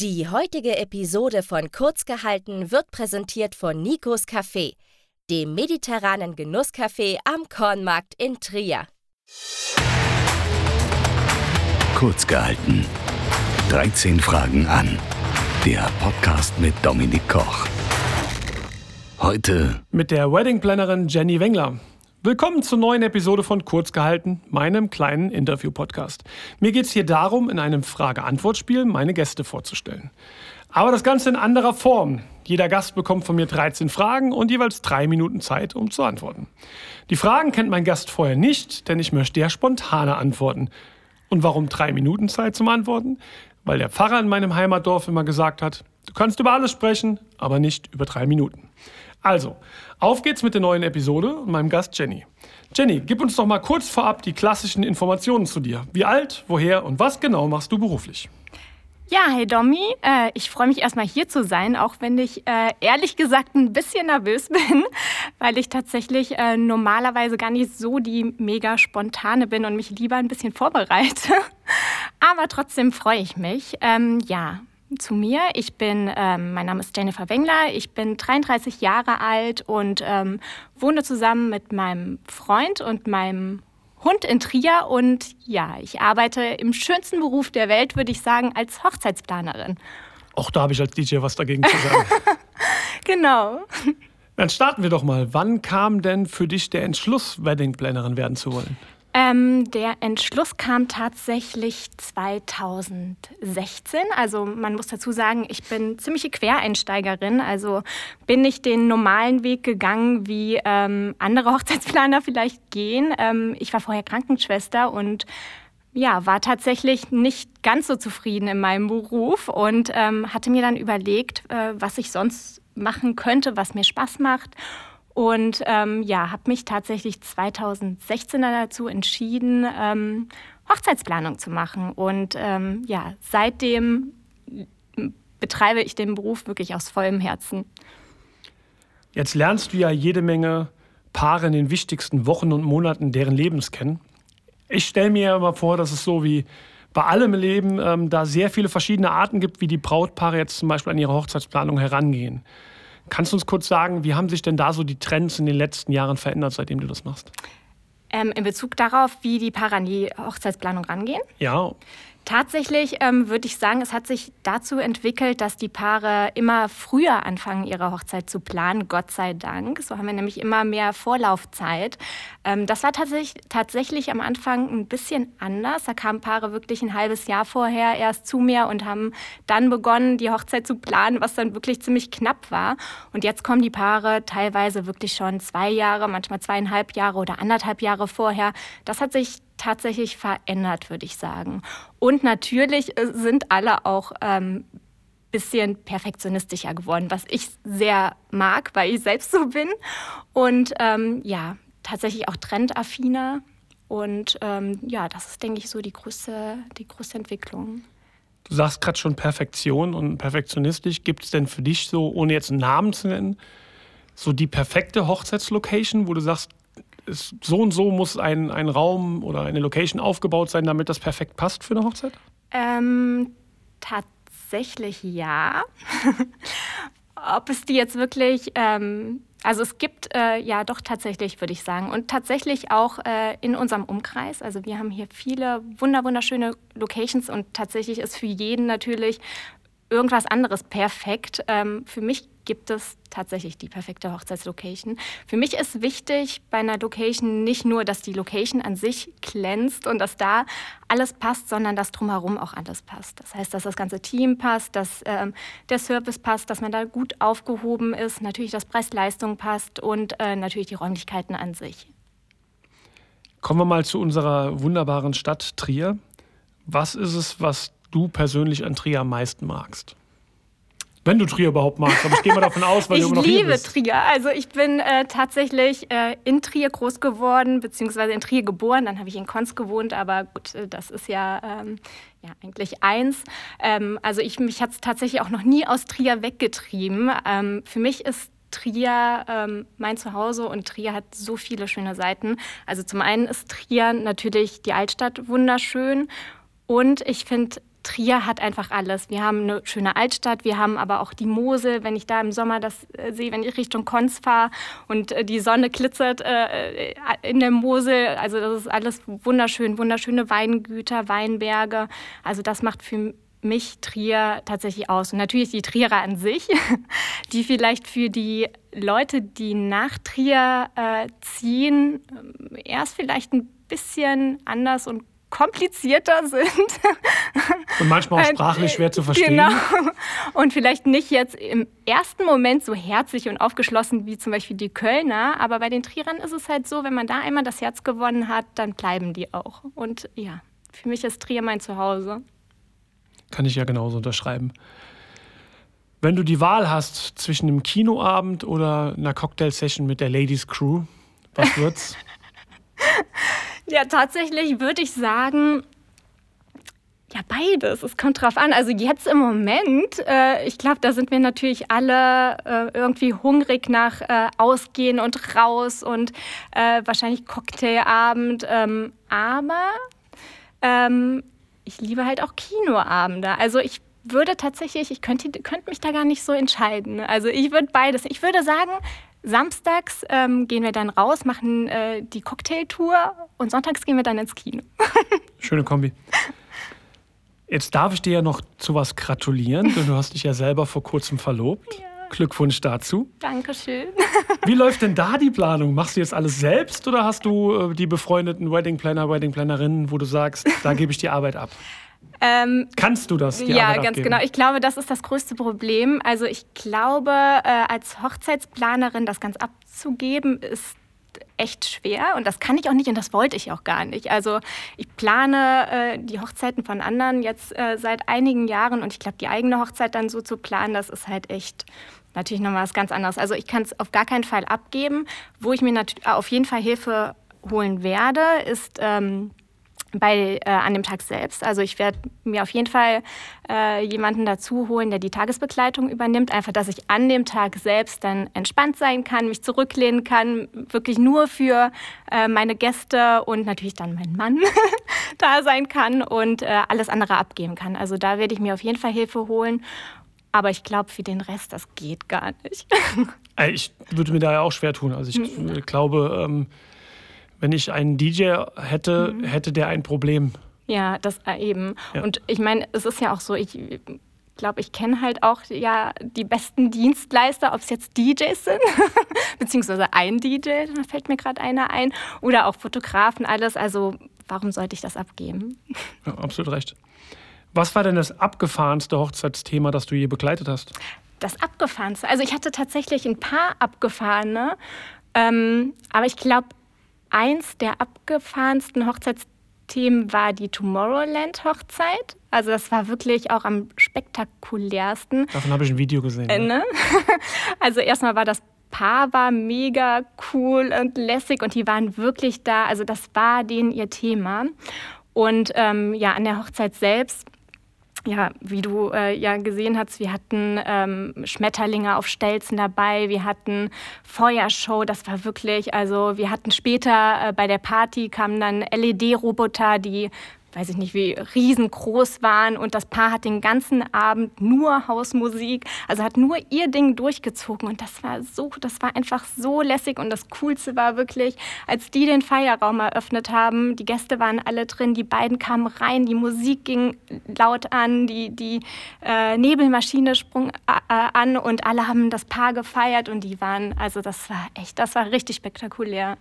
Die heutige Episode von Kurzgehalten wird präsentiert von Nikos Café, dem mediterranen Genusscafé am Kornmarkt in Trier. Kurzgehalten. 13 Fragen an. Der Podcast mit Dominik Koch. Heute mit der Wedding-Plannerin Jenny Wengler. Willkommen zur neuen Episode von Kurzgehalten, meinem kleinen Interview-Podcast. Mir geht es hier darum, in einem Frage-Antwort-Spiel meine Gäste vorzustellen. Aber das Ganze in anderer Form. Jeder Gast bekommt von mir 13 Fragen und jeweils drei Minuten Zeit, um zu antworten. Die Fragen kennt mein Gast vorher nicht, denn ich möchte ja spontane antworten. Und warum drei Minuten Zeit zum Antworten? Weil der Pfarrer in meinem Heimatdorf immer gesagt hat, du kannst über alles sprechen, aber nicht über drei Minuten. Also, auf geht's mit der neuen Episode und meinem Gast Jenny. Jenny, gib uns doch mal kurz vorab die klassischen Informationen zu dir. Wie alt, woher und was genau machst du beruflich? Ja, hey Domi, äh, ich freue mich erstmal hier zu sein, auch wenn ich äh, ehrlich gesagt ein bisschen nervös bin, weil ich tatsächlich äh, normalerweise gar nicht so die mega spontane bin und mich lieber ein bisschen vorbereite. Aber trotzdem freue ich mich. Ähm, ja, zu mir. Ich bin, ähm, mein Name ist Jennifer Wengler, ich bin 33 Jahre alt und ähm, wohne zusammen mit meinem Freund und meinem Hund in Trier und ja, ich arbeite im schönsten Beruf der Welt, würde ich sagen, als Hochzeitsplanerin. Auch da habe ich als DJ was dagegen zu sagen. genau. Dann starten wir doch mal. Wann kam denn für dich der Entschluss, Wedding-Plannerin werden zu wollen? Ähm, der Entschluss kam tatsächlich 2016. Also man muss dazu sagen, ich bin ziemliche Quereinsteigerin. Also bin ich den normalen Weg gegangen, wie ähm, andere Hochzeitsplaner vielleicht gehen. Ähm, ich war vorher Krankenschwester und ja, war tatsächlich nicht ganz so zufrieden in meinem Beruf und ähm, hatte mir dann überlegt, äh, was ich sonst machen könnte, was mir Spaß macht. Und ähm, ja, habe mich tatsächlich 2016 dazu entschieden, ähm, Hochzeitsplanung zu machen. Und ähm, ja, seitdem betreibe ich den Beruf wirklich aus vollem Herzen. Jetzt lernst du ja jede Menge Paare in den wichtigsten Wochen und Monaten deren Lebens kennen. Ich stelle mir immer vor, dass es so wie bei allem Leben ähm, da sehr viele verschiedene Arten gibt, wie die Brautpaare jetzt zum Beispiel an ihre Hochzeitsplanung herangehen. Kannst du uns kurz sagen, wie haben sich denn da so die Trends in den letzten Jahren verändert, seitdem du das machst? Ähm, in Bezug darauf, wie die Paare an die Hochzeitsplanung rangehen? Ja. Tatsächlich ähm, würde ich sagen, es hat sich dazu entwickelt, dass die Paare immer früher anfangen, ihre Hochzeit zu planen, Gott sei Dank. So haben wir nämlich immer mehr Vorlaufzeit. Ähm, das war tatsächlich, tatsächlich am Anfang ein bisschen anders. Da kamen Paare wirklich ein halbes Jahr vorher erst zu mir und haben dann begonnen, die Hochzeit zu planen, was dann wirklich ziemlich knapp war. Und jetzt kommen die Paare teilweise wirklich schon zwei Jahre, manchmal zweieinhalb Jahre oder anderthalb Jahre vorher. Das hat sich tatsächlich verändert, würde ich sagen. Und natürlich äh, sind alle auch ähm, bisschen perfektionistischer geworden, was ich sehr mag, weil ich selbst so bin. Und ähm, ja, tatsächlich auch trendaffiner. Und ähm, ja, das ist, denke ich, so die größte, die größte Entwicklung. Du sagst gerade schon Perfektion und perfektionistisch. Gibt es denn für dich so, ohne jetzt einen Namen zu nennen, so die perfekte Hochzeitslocation, wo du sagst, ist, so und so muss ein, ein Raum oder eine Location aufgebaut sein, damit das perfekt passt für eine Hochzeit? Ähm, tatsächlich ja. Ob es die jetzt wirklich, ähm, also es gibt äh, ja doch tatsächlich, würde ich sagen. Und tatsächlich auch äh, in unserem Umkreis. Also wir haben hier viele wunder wunderschöne Locations und tatsächlich ist für jeden natürlich irgendwas anderes perfekt. Ähm, für mich gibt es tatsächlich die perfekte Hochzeitslocation. Für mich ist wichtig bei einer Location nicht nur, dass die Location an sich glänzt und dass da alles passt, sondern dass drumherum auch alles passt. Das heißt, dass das ganze Team passt, dass ähm, der Service passt, dass man da gut aufgehoben ist, natürlich, dass Preis-Leistung passt und äh, natürlich die Räumlichkeiten an sich. Kommen wir mal zu unserer wunderbaren Stadt Trier. Was ist es, was du persönlich an Trier am meisten magst? Wenn du Trier überhaupt magst, aber ich gehe mal davon aus, weil ich du immer noch liebe Trier. Also ich bin äh, tatsächlich äh, in Trier groß geworden, beziehungsweise in Trier geboren. Dann habe ich in Konz gewohnt, aber gut, äh, das ist ja, ähm, ja eigentlich eins. Ähm, also ich, mich hat es tatsächlich auch noch nie aus Trier weggetrieben. Ähm, für mich ist Trier ähm, mein Zuhause und Trier hat so viele schöne Seiten. Also zum einen ist Trier natürlich die Altstadt wunderschön und ich finde Trier hat einfach alles. Wir haben eine schöne Altstadt, wir haben aber auch die Mosel, wenn ich da im Sommer das äh, sehe, wenn ich Richtung Konz fahre und äh, die Sonne glitzert äh, äh, in der Mosel. Also das ist alles wunderschön, wunderschöne Weingüter, Weinberge. Also das macht für mich Trier tatsächlich aus. Und natürlich die Trierer an sich, die vielleicht für die Leute, die nach Trier äh, ziehen, erst vielleicht ein bisschen anders und komplizierter sind. Und manchmal auch sprachlich schwer zu verstehen. Genau. Und vielleicht nicht jetzt im ersten Moment so herzlich und aufgeschlossen wie zum Beispiel die Kölner. Aber bei den Trierern ist es halt so, wenn man da einmal das Herz gewonnen hat, dann bleiben die auch. Und ja, für mich ist Trier mein Zuhause. Kann ich ja genauso unterschreiben. Wenn du die Wahl hast zwischen einem Kinoabend oder einer Cocktail-Session mit der Ladies Crew, was wird's? Ja, tatsächlich würde ich sagen, ja, beides. Es kommt drauf an. Also jetzt im Moment, äh, ich glaube, da sind wir natürlich alle äh, irgendwie hungrig nach äh, Ausgehen und raus und äh, wahrscheinlich Cocktailabend. Ähm, aber ähm, ich liebe halt auch Kinoabende. Also ich würde tatsächlich, ich könnte, könnte mich da gar nicht so entscheiden. Also ich würde beides. Ich würde sagen, Samstags ähm, gehen wir dann raus, machen äh, die Cocktailtour und sonntags gehen wir dann ins Kino. Schöne Kombi. Jetzt darf ich dir ja noch zu was gratulieren, denn du hast dich ja selber vor kurzem verlobt. Ja. Glückwunsch dazu. Dankeschön. Wie läuft denn da die Planung? Machst du jetzt alles selbst oder hast du äh, die befreundeten Wedding Planner, Wedding Plannerinnen, wo du sagst, da gebe ich die Arbeit ab? Ähm, Kannst du das? ja, Arbeit ganz abgeben? genau. Ich glaube, das ist das größte Problem. Also ich glaube, äh, als Hochzeitsplanerin das ganz abzugeben, ist echt schwer und das kann ich auch nicht und das wollte ich auch gar nicht. Also ich plane äh, die Hochzeiten von anderen jetzt äh, seit einigen Jahren und ich glaube, die eigene Hochzeit dann so zu planen, das ist halt echt natürlich noch was ganz anderes. Also ich kann es auf gar keinen Fall abgeben. Wo ich mir auf jeden Fall Hilfe holen werde, ist ähm, bei, äh, an dem Tag selbst. Also ich werde mir auf jeden Fall äh, jemanden dazu holen, der die Tagesbegleitung übernimmt. Einfach, dass ich an dem Tag selbst dann entspannt sein kann, mich zurücklehnen kann, wirklich nur für äh, meine Gäste und natürlich dann meinen Mann da sein kann und äh, alles andere abgeben kann. Also da werde ich mir auf jeden Fall Hilfe holen. Aber ich glaube, für den Rest, das geht gar nicht. ich würde mir da ja auch schwer tun. Also ich mhm. glaube... Ähm wenn ich einen DJ hätte, mhm. hätte der ein Problem. Ja, das äh, eben. Ja. Und ich meine, es ist ja auch so, ich glaube, ich kenne halt auch ja die besten Dienstleister, ob es jetzt DJs sind, beziehungsweise ein DJ, da fällt mir gerade einer ein, oder auch Fotografen, alles. Also warum sollte ich das abgeben? Ja, absolut recht. Was war denn das abgefahrenste Hochzeitsthema, das du je begleitet hast? Das abgefahrenste. Also ich hatte tatsächlich ein paar abgefahrene, ähm, aber ich glaube, eins der abgefahrensten Hochzeitsthemen war die Tomorrowland-Hochzeit. Also das war wirklich auch am spektakulärsten. Davon habe ich ein Video gesehen. Äh, ne? Also erstmal war das Paar war mega cool und lässig und die waren wirklich da. Also das war denen ihr Thema. Und ähm, ja, an der Hochzeit selbst ja, wie du äh, ja gesehen hast, wir hatten ähm, Schmetterlinge auf Stelzen dabei, wir hatten Feuershow, das war wirklich, also wir hatten später äh, bei der Party kamen dann LED-Roboter, die weiß ich nicht, wie riesengroß waren. Und das Paar hat den ganzen Abend nur Hausmusik, also hat nur ihr Ding durchgezogen. Und das war so, das war einfach so lässig. Und das Coolste war wirklich, als die den Feierraum eröffnet haben, die Gäste waren alle drin, die beiden kamen rein, die Musik ging laut an, die, die äh, Nebelmaschine sprung äh, an. Und alle haben das Paar gefeiert. Und die waren, also das war echt, das war richtig spektakulär.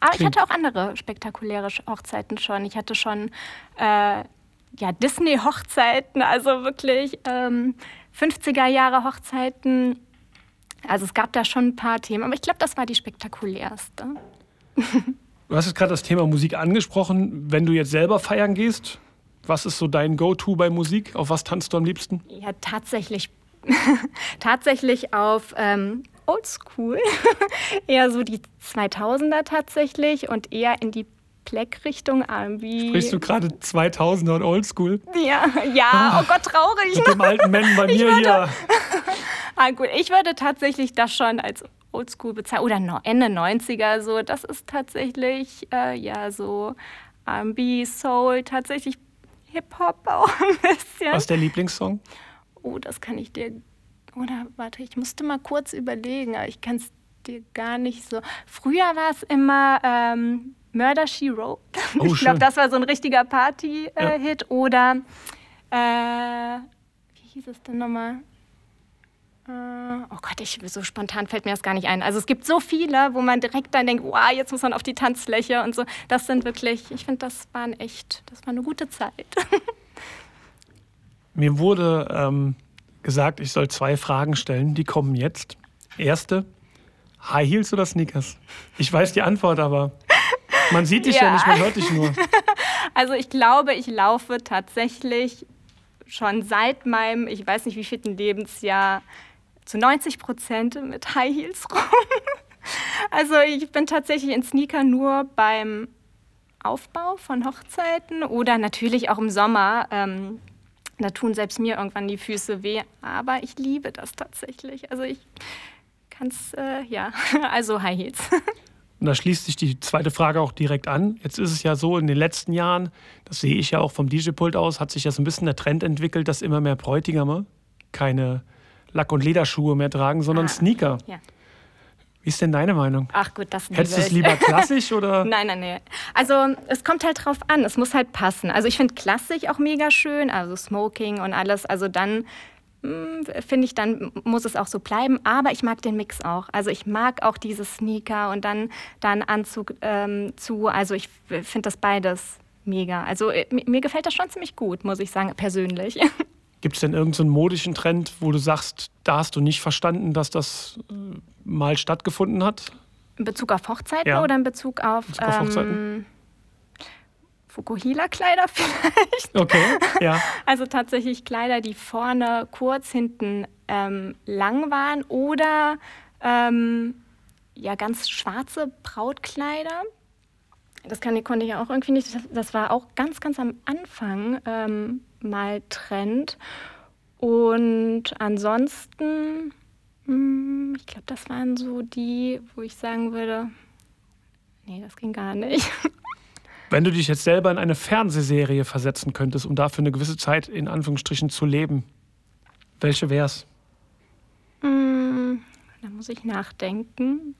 Aber ich hatte auch andere spektakuläre Hochzeiten schon. Ich hatte schon äh, ja, Disney-Hochzeiten, also wirklich ähm, 50er Jahre Hochzeiten. Also es gab da schon ein paar Themen, aber ich glaube, das war die spektakulärste. Du hast jetzt gerade das Thema Musik angesprochen. Wenn du jetzt selber feiern gehst, was ist so dein Go-To bei Musik? Auf was tanzt du am liebsten? Ja, tatsächlich tatsächlich auf ähm, Oldschool, eher so die 2000er tatsächlich und eher in die Black-Richtung R&B. Sprichst du gerade 2000er und Oldschool? Ja, ja, ah, oh Gott, traurig. Mit dem alten Mann bei mir würde, hier. ah, gut, ich würde tatsächlich das schon als Oldschool bezeichnen. Oder Ende 90er so. Das ist tatsächlich, äh, ja, so R&B, Soul, tatsächlich Hip-Hop auch ein bisschen. Was ist der Lieblingssong? Oh, das kann ich dir. Oder warte, ich musste mal kurz überlegen, aber ich kann es dir gar nicht so. Früher war es immer ähm, Murder She Wrote. Oh, ich glaube, das war so ein richtiger Party-Hit. Ja. Äh, Hit. Oder äh, wie hieß es denn nochmal? Äh, Oh Gott, ich, so spontan fällt mir das gar nicht ein. Also es gibt so viele, wo man direkt dann denkt, wow, jetzt muss man auf die Tanzfläche und so. Das sind wirklich, ich finde, das waren echt, das war eine gute Zeit. Mir wurde ähm, gesagt, ich soll zwei Fragen stellen. Die kommen jetzt. Erste: High Heels oder Sneakers? Ich weiß die Antwort, aber man sieht dich ja, Ja. nicht, man hört dich nur. Also ich glaube, ich laufe tatsächlich schon seit meinem, ich weiß nicht wie vierten Lebensjahr, zu 90 Prozent mit High Heels rum. Also ich bin tatsächlich in Sneaker nur beim Aufbau von Hochzeiten oder natürlich auch im Sommer. Ähm, da tun selbst mir irgendwann die Füße weh, aber ich liebe das tatsächlich. Also ich kann es, äh, ja, also High Heels. Und da schließt sich die zweite Frage auch direkt an. Jetzt ist es ja so, in den letzten Jahren, das sehe ich ja auch vom DJ-Pult aus, hat sich ja so ein bisschen der Trend entwickelt, dass immer mehr Bräutigame keine Lack- und Lederschuhe mehr tragen, sondern Ah, Sneaker. Ja. Wie ist denn deine Meinung? Ach gut, das Hättest du es lieber klassisch oder? Nein, nein, nein. Also es kommt halt drauf an, es muss halt passen. Also ich finde klassisch auch mega schön, also Smoking und alles. Also dann mm, finde ich, dann muss es auch so bleiben. Aber ich mag den Mix auch. Also ich mag auch diese Sneaker und dann da einen Anzug ähm, zu. Also ich finde das beides mega. Also äh, mir gefällt das schon ziemlich gut, muss ich sagen, persönlich. Gibt es denn irgendeinen so modischen Trend, wo du sagst, da hast du nicht verstanden, dass das äh, mal stattgefunden hat? In Bezug auf Hochzeiten Ja. oder in Bezug auf, Bezug auf Hochzeiten. ähm, Fukuhila-Kleider vielleicht? Okay, ja. Also tatsächlich Kleider, die vorne kurz, hinten ähm, lang waren oder ähm, ja ganz schwarze Brautkleider. Das kann, konnte ich auch irgendwie nicht. Das, das war auch ganz, ganz am Anfang ähm, mal Trend. Und ansonsten, ich glaube, das waren so die, wo ich sagen würde, nee, das ging gar nicht. Wenn du dich jetzt selber in eine Fernsehserie versetzen könntest, um dafür eine gewisse Zeit in Anführungsstrichen zu leben, welche wär's? Hm, da muss ich nachdenken.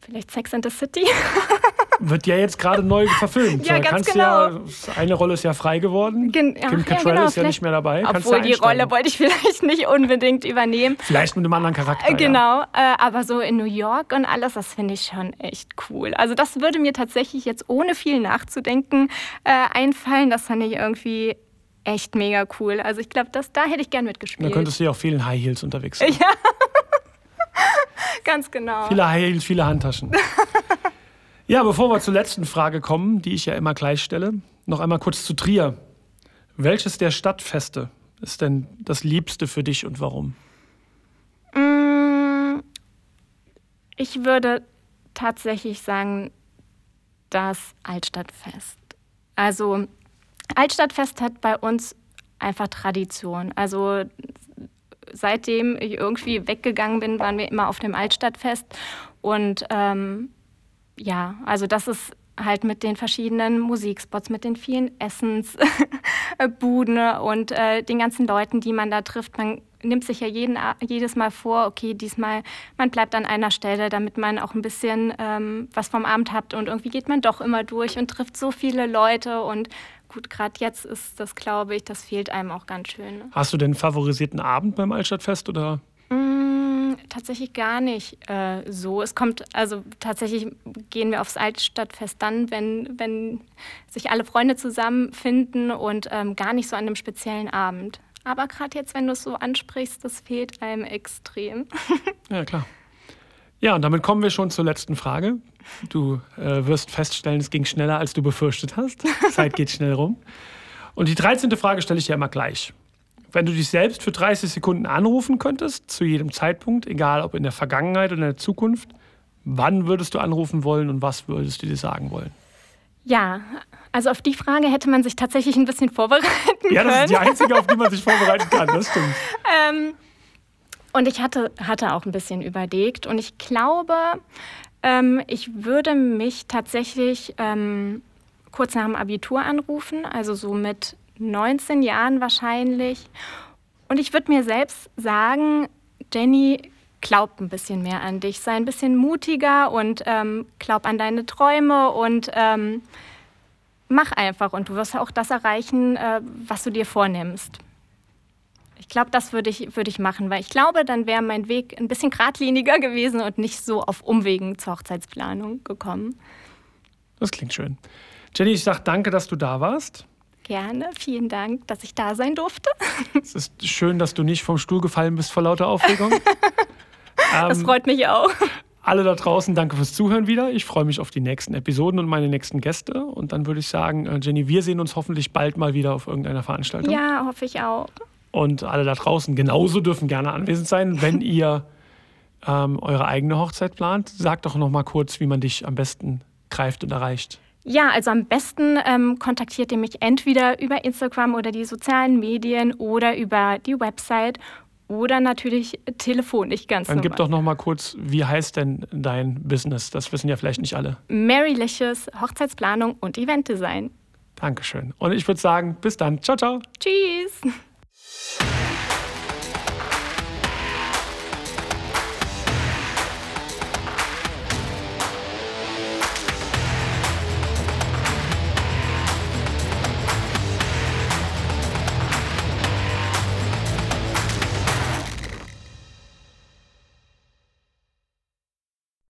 Vielleicht Sex and the City? Wird ja jetzt gerade neu verfilmt. Ja, Da ganz genau. Ja, eine Rolle ist ja frei geworden. Gen- ach, Kim ja, Cattrall genau, ist ja nicht mehr dabei. Obwohl die. Rolle wollte ich vielleicht nicht unbedingt übernehmen. Vielleicht mit einem anderen Charakter. Äh, Ja. Genau, äh, aber so in New York und alles, das finde ich schon echt cool. Also das würde mir tatsächlich jetzt ohne viel nachzudenken äh, einfallen. Das fand ich irgendwie echt mega cool. Also ich glaube, da hätte ich gern Da mitgespielt. könntest du ja auch vielen High Heels unterwegs sein. Ja. Ganz genau. Viele High Heels, viele Handtaschen. Ja, bevor wir zur letzten Frage kommen, die ich ja immer gleich stelle, noch einmal kurz zu Trier. Welches der Stadtfeste ist denn das Liebste für dich und warum? Mm, Ich würde tatsächlich sagen, das Altstadtfest. Also Altstadtfest hat bei uns einfach Tradition. Also seitdem ich irgendwie weggegangen bin, waren wir immer auf dem Altstadtfest. Und ähm, ja, also das ist halt mit den verschiedenen Musikspots, mit den vielen Essensbuden und äh, den ganzen Leuten, die man da trifft. Man nimmt sich ja jeden, jedes Mal vor, okay, diesmal, man bleibt an einer Stelle, damit man auch ein bisschen ähm, was vom Abend hat. Und irgendwie geht man doch immer durch und trifft so viele Leute. Und gut, gerade jetzt ist das, glaube ich, das fehlt einem auch ganz schön. Ne? Hast du denn favorisierten Abend beim Altstadtfest oder? Tatsächlich gar nicht äh, so. Es kommt, also tatsächlich gehen wir aufs Altstadtfest dann, wenn, wenn sich alle Freunde zusammenfinden und ähm, gar nicht so an einem speziellen Abend. Aber gerade jetzt, wenn du es so ansprichst, das fehlt einem extrem. Ja, klar. Ja, und damit kommen wir schon zur letzten Frage. Du äh, wirst feststellen, es ging schneller, als du befürchtet hast. Zeit geht schnell rum. Und die 13. Frage stelle ich dir immer gleich. Wenn du dich selbst für 30 Sekunden anrufen könntest, zu jedem Zeitpunkt, egal ob in der Vergangenheit oder in der Zukunft, wann würdest du anrufen wollen und was würdest du dir sagen wollen? Ja, also auf die Frage hätte man sich tatsächlich ein bisschen vorbereiten Ja, das können. ist die einzige, auf die man sich vorbereiten kann, das stimmt. Ähm, und ich hatte, hatte auch ein bisschen überlegt und ich glaube, ähm, ich würde mich tatsächlich ähm, kurz nach dem Abitur anrufen, also so mit 19 Jahren wahrscheinlich. Und ich würde mir selbst sagen, Jenny, glaub ein bisschen mehr an dich, sei ein bisschen mutiger und ähm, glaub an deine Träume und ähm, mach einfach und du wirst auch das erreichen, äh, was du dir vornimmst. Ich glaube, das würde ich, würd ich machen, weil ich glaube, dann wäre mein Weg ein bisschen geradliniger gewesen und nicht so auf Umwegen zur Hochzeitsplanung gekommen. Das klingt schön. Jenny, ich sage danke, dass du da warst. Gerne, vielen Dank, dass ich da sein durfte. Es ist schön, dass du nicht vom Stuhl gefallen bist vor lauter Aufregung. das ähm, freut mich auch. Alle da draußen, danke fürs Zuhören wieder. Ich freue mich auf die nächsten Episoden und meine nächsten Gäste. Und dann würde ich sagen, äh, Jenny, wir sehen uns hoffentlich bald mal wieder auf irgendeiner Veranstaltung. Ja, hoffe ich auch. Und alle da draußen genauso dürfen gerne anwesend sein, wenn ihr ähm, eure eigene Hochzeit plant. Sag doch noch mal kurz, wie man dich am besten greift und erreicht. Ja, also am besten ähm, kontaktiert ihr mich entweder über Instagram oder die sozialen Medien oder über die Website oder natürlich telefonisch ganz Dann normal. gib doch noch mal kurz, wie heißt denn dein Business? Das wissen ja vielleicht nicht alle. Marylicious Hochzeitsplanung und Eventdesign. Dankeschön. Und ich würde sagen, bis dann. Ciao, ciao. Tschüss.